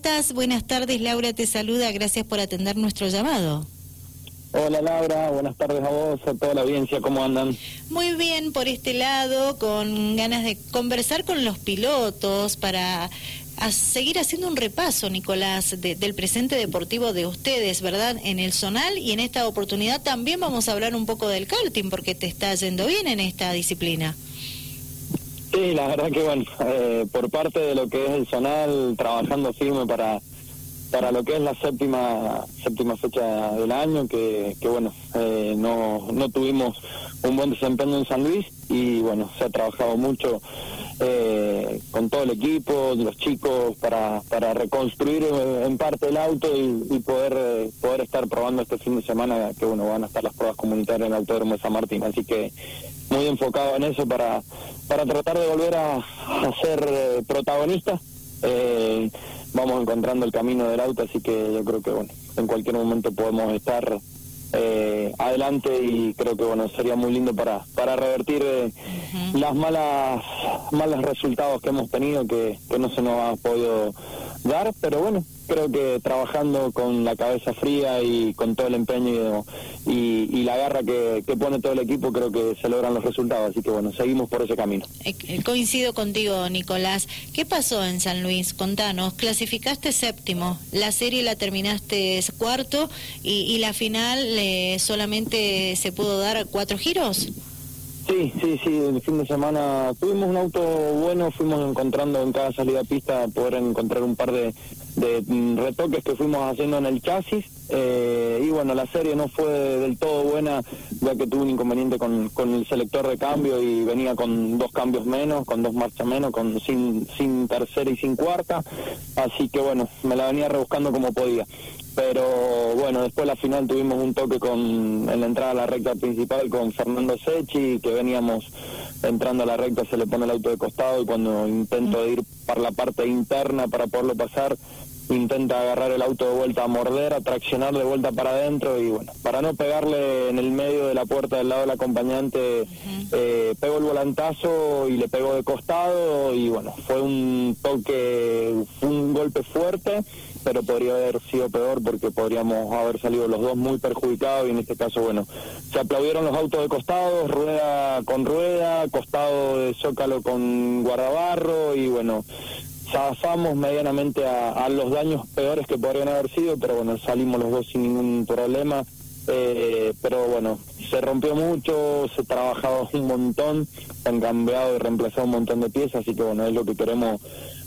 estás? Buenas tardes, Laura te saluda, gracias por atender nuestro llamado. Hola Laura, buenas tardes a vos, a toda la audiencia, ¿cómo andan? Muy bien por este lado, con ganas de conversar con los pilotos para seguir haciendo un repaso, Nicolás, del presente deportivo de ustedes, ¿verdad? En el zonal y en esta oportunidad también vamos a hablar un poco del karting porque te está yendo bien en esta disciplina. Sí, la verdad que bueno, eh, por parte de lo que es el zonal, trabajando firme para para lo que es la séptima séptima fecha del año, que, que bueno, eh, no, no tuvimos un buen desempeño en San Luis y bueno, se ha trabajado mucho eh, con todo el equipo, los chicos, para, para reconstruir eh, en parte el auto y, poder poder estar probando este fin de semana, que bueno, van a estar las pruebas comunitarias en el Autódromo de San Martín, así que muy enfocado en eso para, para tratar de volver a, a ser protagonistas. Eh, vamos encontrando el camino del auto, así que yo creo que bueno, en cualquier momento podemos estar eh, adelante y creo que bueno sería muy lindo para para revertir eh, las malas malos resultados que hemos tenido que, que no se nos ha podido dar, pero bueno, creo que trabajando con la cabeza fría y con todo el empeño y, y, la garra que, que, pone todo el equipo, creo que se logran los resultados. Así que bueno, seguimos por ese camino. Eh, eh, coincido contigo, Nicolás. ¿Qué pasó en San Luis? Contanos, clasificaste séptimo, la serie la terminaste cuarto y, y la final eh, solamente se pudo dar cuatro giros. Sí, sí, sí, el fin de semana tuvimos un auto bueno, fuimos encontrando en cada salida a pista, poder encontrar un par de, mm, retoques que fuimos haciendo en el chasis. Eh, y bueno, la serie no fue del todo buena, ya que tuvo un inconveniente con, con el selector de cambio y venía con dos cambios menos, con dos marchas menos, con sin, sin tercera y sin cuarta. Así que bueno, me la venía rebuscando como podía pero bueno, después la final tuvimos un toque con en la entrada a la recta principal con Fernando Sechi, que veníamos entrando a la recta, se le pone el auto de costado y cuando intento ir para la parte interna para poderlo pasar, intenta agarrar el auto de vuelta a morder, a traccionar de vuelta para adentro y bueno, para no pegarle en el medio de la puerta del lado del acompañante, eh, pegó el volantazo y le pegó de costado y bueno, fue un toque, fue un golpe fuerte pero podría haber sido peor porque podríamos haber salido los dos muy perjudicados y en este caso, bueno, se aplaudieron los autos de costado, rueda con rueda, costado de zócalo con guardabarro y bueno, zafamos medianamente a, los daños peores que podrían haber sido, pero bueno, salimos los dos sin ningún problema. Eh, pero bueno, se rompió mucho, se ha trabajado un montón, se han cambiado y reemplazado un montón de piezas, así que bueno, es lo que queremos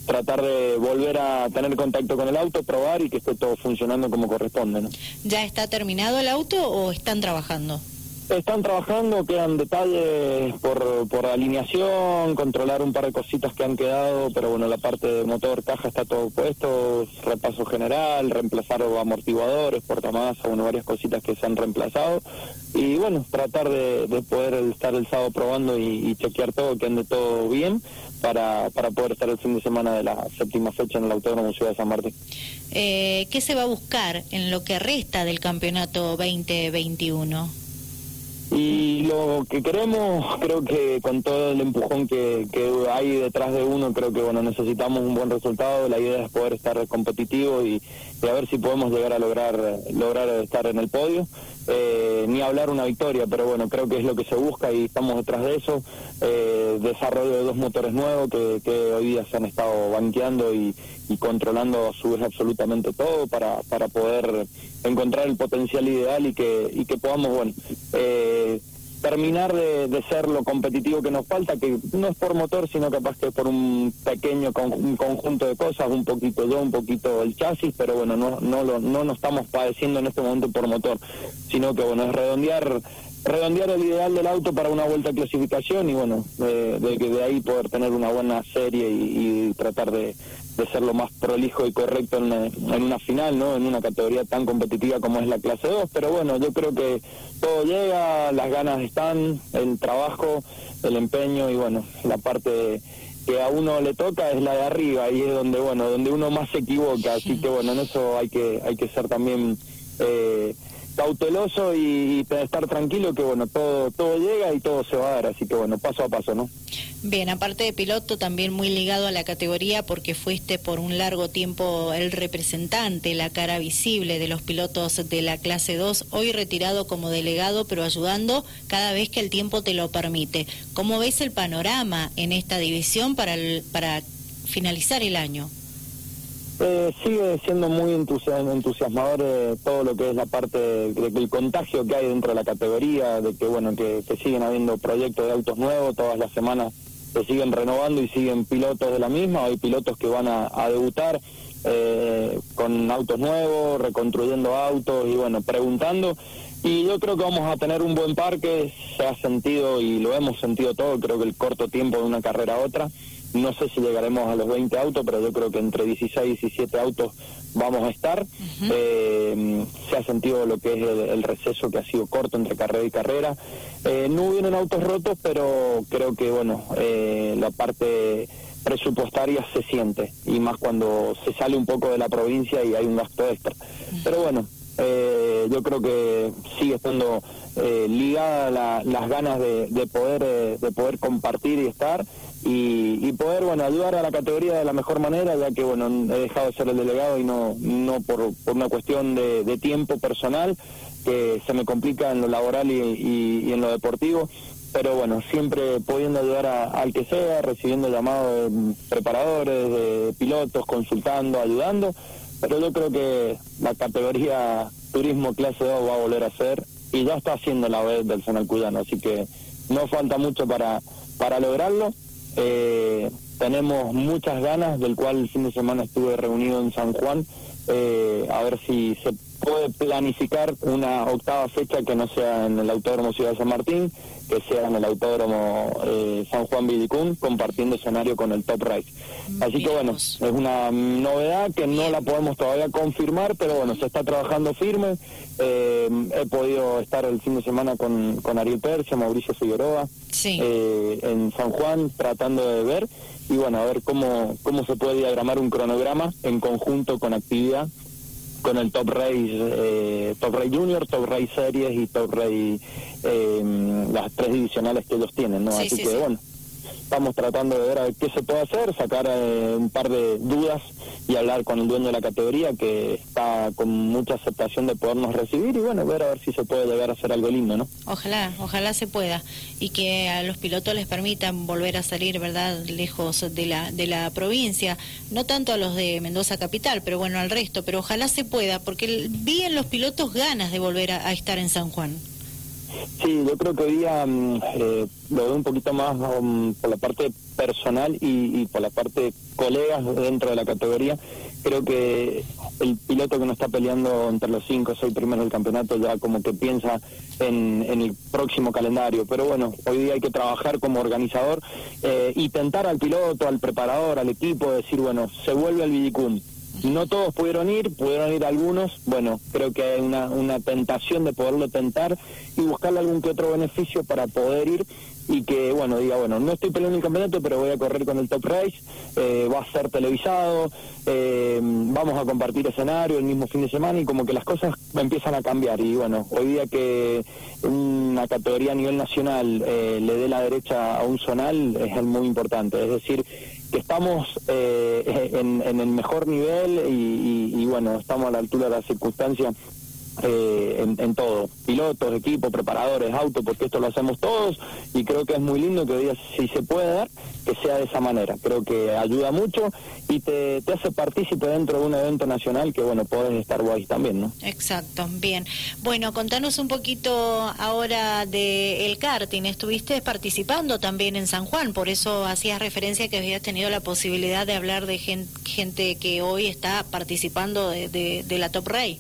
tratar de volver a tener contacto con el auto, probar y que esté todo funcionando como corresponde. ¿no? ¿Ya está terminado el auto o están trabajando? Están trabajando, quedan detalles por, alineación, controlar un par de cositas que han quedado, pero bueno, la parte de motor, caja está todo puesto, repaso general, reemplazar amortiguadores, portamasa, bueno, varias cositas que se han reemplazado. Y bueno, tratar de, poder estar el sábado probando y, chequear todo, que ande todo bien, para, para poder estar el fin de semana de la séptima fecha en el Autódromo Ciudad de San Martín. Eh, ¿Qué se va a buscar en lo que resta del campeonato 2021? Y lo que queremos, creo que con todo el empujón que, que hay detrás de uno, creo que bueno necesitamos un buen resultado. La idea es poder estar competitivo y, a ver si podemos llegar a lograr lograr estar en el podio. Eh, ni hablar una victoria, pero bueno, creo que es lo que se busca y estamos detrás de eso. Eh, desarrollo de dos motores nuevos que, que hoy día se han estado banqueando y, y controlando a su vez absolutamente todo para, para poder encontrar el potencial ideal y que, y que podamos, bueno, eh, terminar de, ser lo competitivo que nos falta, que no es por motor, sino capaz que por un pequeño un conjunto de cosas, un poquito yo, un poquito el chasis, pero bueno, no, no, lo, no nos estamos padeciendo en este momento por motor, sino que bueno, es redondear redondear el ideal del auto para una vuelta de clasificación y bueno, de, de, de ahí poder tener una buena serie y, tratar de, de, ser lo más prolijo y correcto en una, en una, final, ¿no? En una categoría tan competitiva como es la clase 2, pero bueno, yo creo que todo llega, las ganas están, el trabajo, el empeño y bueno, la parte que a uno le toca es la de arriba y es donde bueno, donde uno más se equivoca, así que bueno, en eso hay que hay que ser también eh, cauteloso y, estar tranquilo que bueno, todo, todo llega y todo se va a dar, así que bueno, paso a paso, ¿no? Bien, aparte de piloto, también muy ligado a la categoría porque fuiste por un largo tiempo el representante, la cara visible de los pilotos de la clase 2, hoy retirado como delegado, pero ayudando cada vez que el tiempo te lo permite. ¿Cómo ves el panorama en esta división para, para finalizar el año? Eh, sigue siendo muy entusiasmador eh, todo lo que es la parte del contagio que hay dentro de la categoría, de que bueno que, siguen habiendo proyectos de autos nuevos, todas las semanas se siguen renovando y siguen pilotos de la misma, hay pilotos que van a, debutar eh, con autos nuevos, reconstruyendo autos y bueno, preguntando. Y yo creo que vamos a tener un buen parque, se ha sentido y lo hemos sentido todo, creo que el corto tiempo de una carrera a otra. No sé si llegaremos a los 20 autos, pero yo creo que entre 16 y 17 autos vamos a estar. Eh, se ha sentido lo que es el, receso que ha sido corto entre carrera y carrera. Eh, no hubieron autos rotos, pero creo que bueno, eh, la parte presupuestaria se siente y más cuando se sale un poco de la provincia y hay un gasto extra. Pero bueno, yo creo que sigue estando ligada las ganas de, de poder de poder compartir y estar y, poder bueno ayudar a la categoría de la mejor manera ya que bueno he dejado de ser el delegado y no no por, una cuestión de, tiempo personal que se me complica en lo laboral y, en lo deportivo. Pero bueno siempre pudiendo ayudar al que sea recibiendo llamados de preparadores de pilotos consultando ayudando pero yo creo que la categoría turismo clase 2 va a volver a ser y ya está haciendo la vez del Zonal Cuyano así que no falta mucho para para lograrlo. Eh, tenemos muchas ganas, del cual el fin de semana estuve reunido en San Juan, eh, a ver si se puede planificar una octava fecha que no sea en el Autódromo Ciudad de San Martín, que sea en el Autódromo eh, San Juan Vidicún, compartiendo escenario con el Top Race. Así que bueno, es una novedad que no la podemos todavía confirmar, pero bueno, se está trabajando firme. Eh, he podido estar el fin de semana con, con Ariel Persia, Mauricio Figueroa, eh, en San Juan, tratando de ver y bueno, a ver cómo, cómo se puede diagramar un cronograma en conjunto con actividad con el Top Race, eh, Top Race Junior, Top Race Series y Top Race, eh, las tres divisionales que ellos tienen, ¿no? Así que bueno, estamos tratando de ver a qué se puede hacer, sacar eh, un par de dudas y hablar con el dueño de la categoría que está con mucha aceptación de podernos recibir y bueno, ver a ver si se puede llegar a hacer algo lindo, ¿no? Ojalá, ojalá se pueda y que a los pilotos les permitan volver a salir, ¿verdad?, lejos de la de la provincia, no tanto a los de Mendoza capital, pero bueno, al resto, pero ojalá se pueda porque vi en los pilotos ganas de volver a estar en San Juan. Sí, yo creo que hoy día mm, eh, lo veo un poquito más um, por la parte personal y, por la parte colegas dentro de la categoría. Creo que el piloto que no está peleando entre los cinco o seis primeros del campeonato ya como que piensa en, el próximo calendario. Pero bueno, hoy día hay que trabajar como organizador eh, y tentar al piloto, al preparador, al equipo, decir, bueno, se vuelve al Vidicum no todos pudieron ir, pudieron ir algunos. Bueno, creo que hay una, una tentación de poderlo tentar y buscarle algún que otro beneficio para poder ir y que, bueno, diga, bueno, no estoy peleando el campeonato, pero voy a correr con el Top Race, eh, va a ser televisado, eh, vamos a compartir escenario el mismo fin de semana y como que las cosas empiezan a cambiar. Y bueno, hoy día que una categoría a nivel nacional eh, le dé la derecha a un zonal es muy importante. Es decir, que estamos eh, en, el mejor nivel y, bueno, estamos a la altura de las circunstancias eh, en, todo, pilotos, equipos, preparadores, autos, porque esto lo hacemos todos y creo que es muy lindo que digas si se puede dar, que sea de esa manera. Creo que ayuda mucho y te, hace partícipe dentro de un evento nacional que, bueno, podés estar guay también, ¿no? Exacto, bien. Bueno, contanos un poquito ahora de el karting. Estuviste participando también en San Juan, por eso hacías referencia que habías tenido la posibilidad de hablar de gente, que hoy está participando de, de la Top Ray.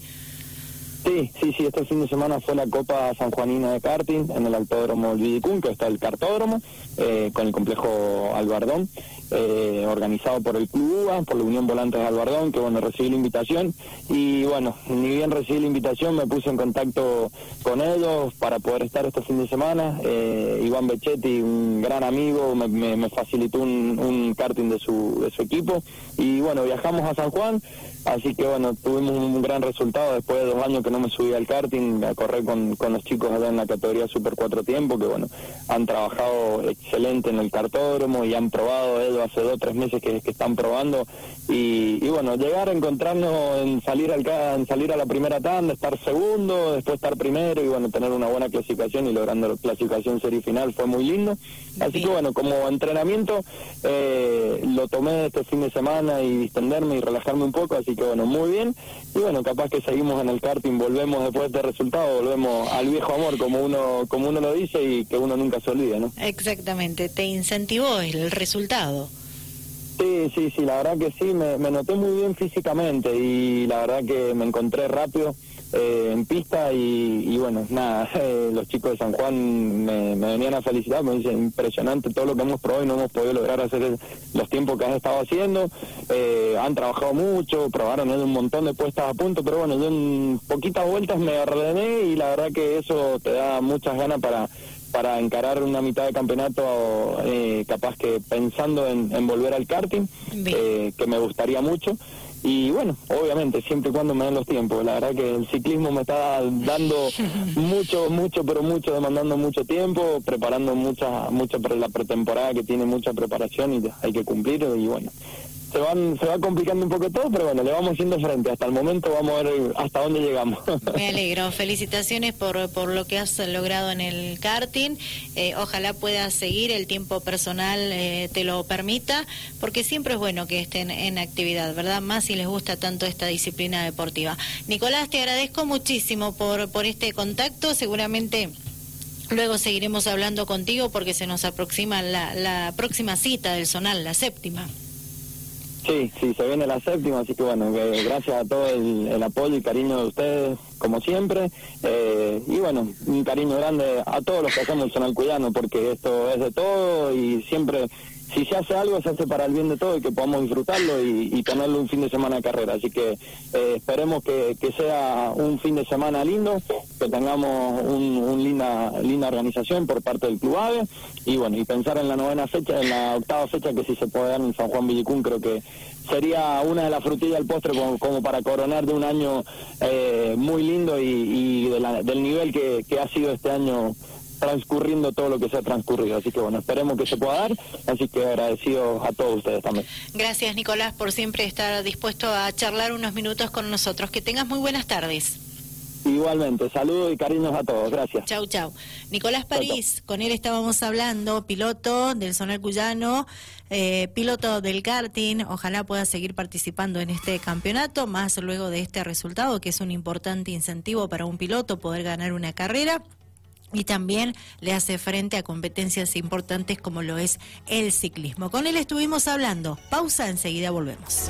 Sí, sí, sí, este fin de semana fue la Copa San Juanina de karting en el Autódromo Vidicún, que está el cartódromo, eh, con el complejo Albardón. eh, organizado por el Club UBA, por la Unión Volantes de Albardón, que bueno, recibí la invitación y bueno, ni bien recibí la invitación me puse en contacto con ellos para poder estar este fin de semana. Eh, Iván Bechetti, un gran amigo, me, facilitó un, un, karting de su, de su equipo y bueno, viajamos a San Juan, así que bueno, tuvimos un gran resultado después de dos años que no me subí al karting, a correr con, con los chicos allá en la categoría Super 4 Tiempo, que bueno, han trabajado excelente en el cartódromo y han probado ellos hace dos o tres meses que, están probando y, bueno, llegar a encontrarnos en salir al en salir a la primera tanda, estar segundo, después estar primero y bueno, tener una buena clasificación y logrando la clasificación serie final fue muy lindo. Así que bueno, como entrenamiento eh, lo tomé este fin de semana y distenderme y relajarme un poco, así que bueno, muy bien. Y bueno, capaz que seguimos en el karting, volvemos después de este resultado, volvemos al viejo amor, como uno, como uno lo dice y que uno nunca se olvida, ¿no? Exactamente, te incentivó el resultado. Sí, sí, sí, la verdad que sí, me, noté muy bien físicamente y la verdad que me encontré rápido eh, en pista y, bueno, nada, eh, los chicos de San Juan me, venían a felicitar, me dicen impresionante todo lo que hemos probado y no hemos podido lograr hacer los tiempos que has estado haciendo, eh, han trabajado mucho, probaron un montón de puestas a punto, pero bueno, yo en poquitas vueltas me ordené y la verdad que eso te da muchas ganas para para encarar una mitad de campeonato eh, capaz que pensando en, volver al karting, eh, que me gustaría mucho. Y bueno, obviamente, siempre y cuando me den los tiempos. La verdad que el ciclismo me está dando mucho, mucho, pero mucho, demandando mucho tiempo, preparando mucha, mucha la pretemporada que tiene mucha preparación y hay que cumplir. Y bueno, se van se va complicando un poco todo, pero bueno, le vamos haciendo frente. Hasta el momento vamos a ver hasta dónde llegamos. Me alegro. Felicitaciones por, por lo que has logrado en el karting. Eh, ojalá puedas seguir, el tiempo personal eh, te lo permita, porque siempre es bueno que estén en actividad, ¿verdad? Más si les gusta tanto esta disciplina deportiva. Nicolás, te agradezco muchísimo por, por este contacto. Seguramente... Luego seguiremos hablando contigo porque se nos aproxima la, la próxima cita del Zonal, la séptima. Sí, sí, se viene la séptima, así que bueno, gracias a todo el, apoyo y cariño de ustedes, como siempre, eh, y bueno, un cariño grande a todos los que hacemos el Zonal Cuyano, porque esto es de todo y siempre si se hace algo, se hace para el bien de todo y que podamos disfrutarlo y, tenerlo un fin de semana de carrera. Así que eh, esperemos que, sea un fin de semana lindo, que tengamos un, linda linda organización por parte del Club AVE y bueno, y pensar en la novena fecha, en la octava fecha que si se puede dar en San Juan Villicún, creo que sería una de las frutillas del postre como, para coronar de un año eh, muy lindo y, del nivel que, que ha sido este año transcurriendo todo lo que se ha transcurrido. Así que bueno, esperemos que se pueda dar. Así que agradecido a todos ustedes también. Gracias, Nicolás, por siempre estar dispuesto a charlar unos minutos con nosotros. Que tengas muy buenas tardes. Igualmente, saludos y cariños a todos, gracias. Chau, chau. Nicolás París, con él estábamos hablando, piloto del Sonar Cuyano, eh, piloto del karting, ojalá pueda seguir participando en este campeonato, más luego de este resultado, que es un importante incentivo para un piloto poder ganar una carrera y también le hace frente a competencias importantes como lo es el ciclismo. Con él estuvimos hablando. Pausa, enseguida volvemos.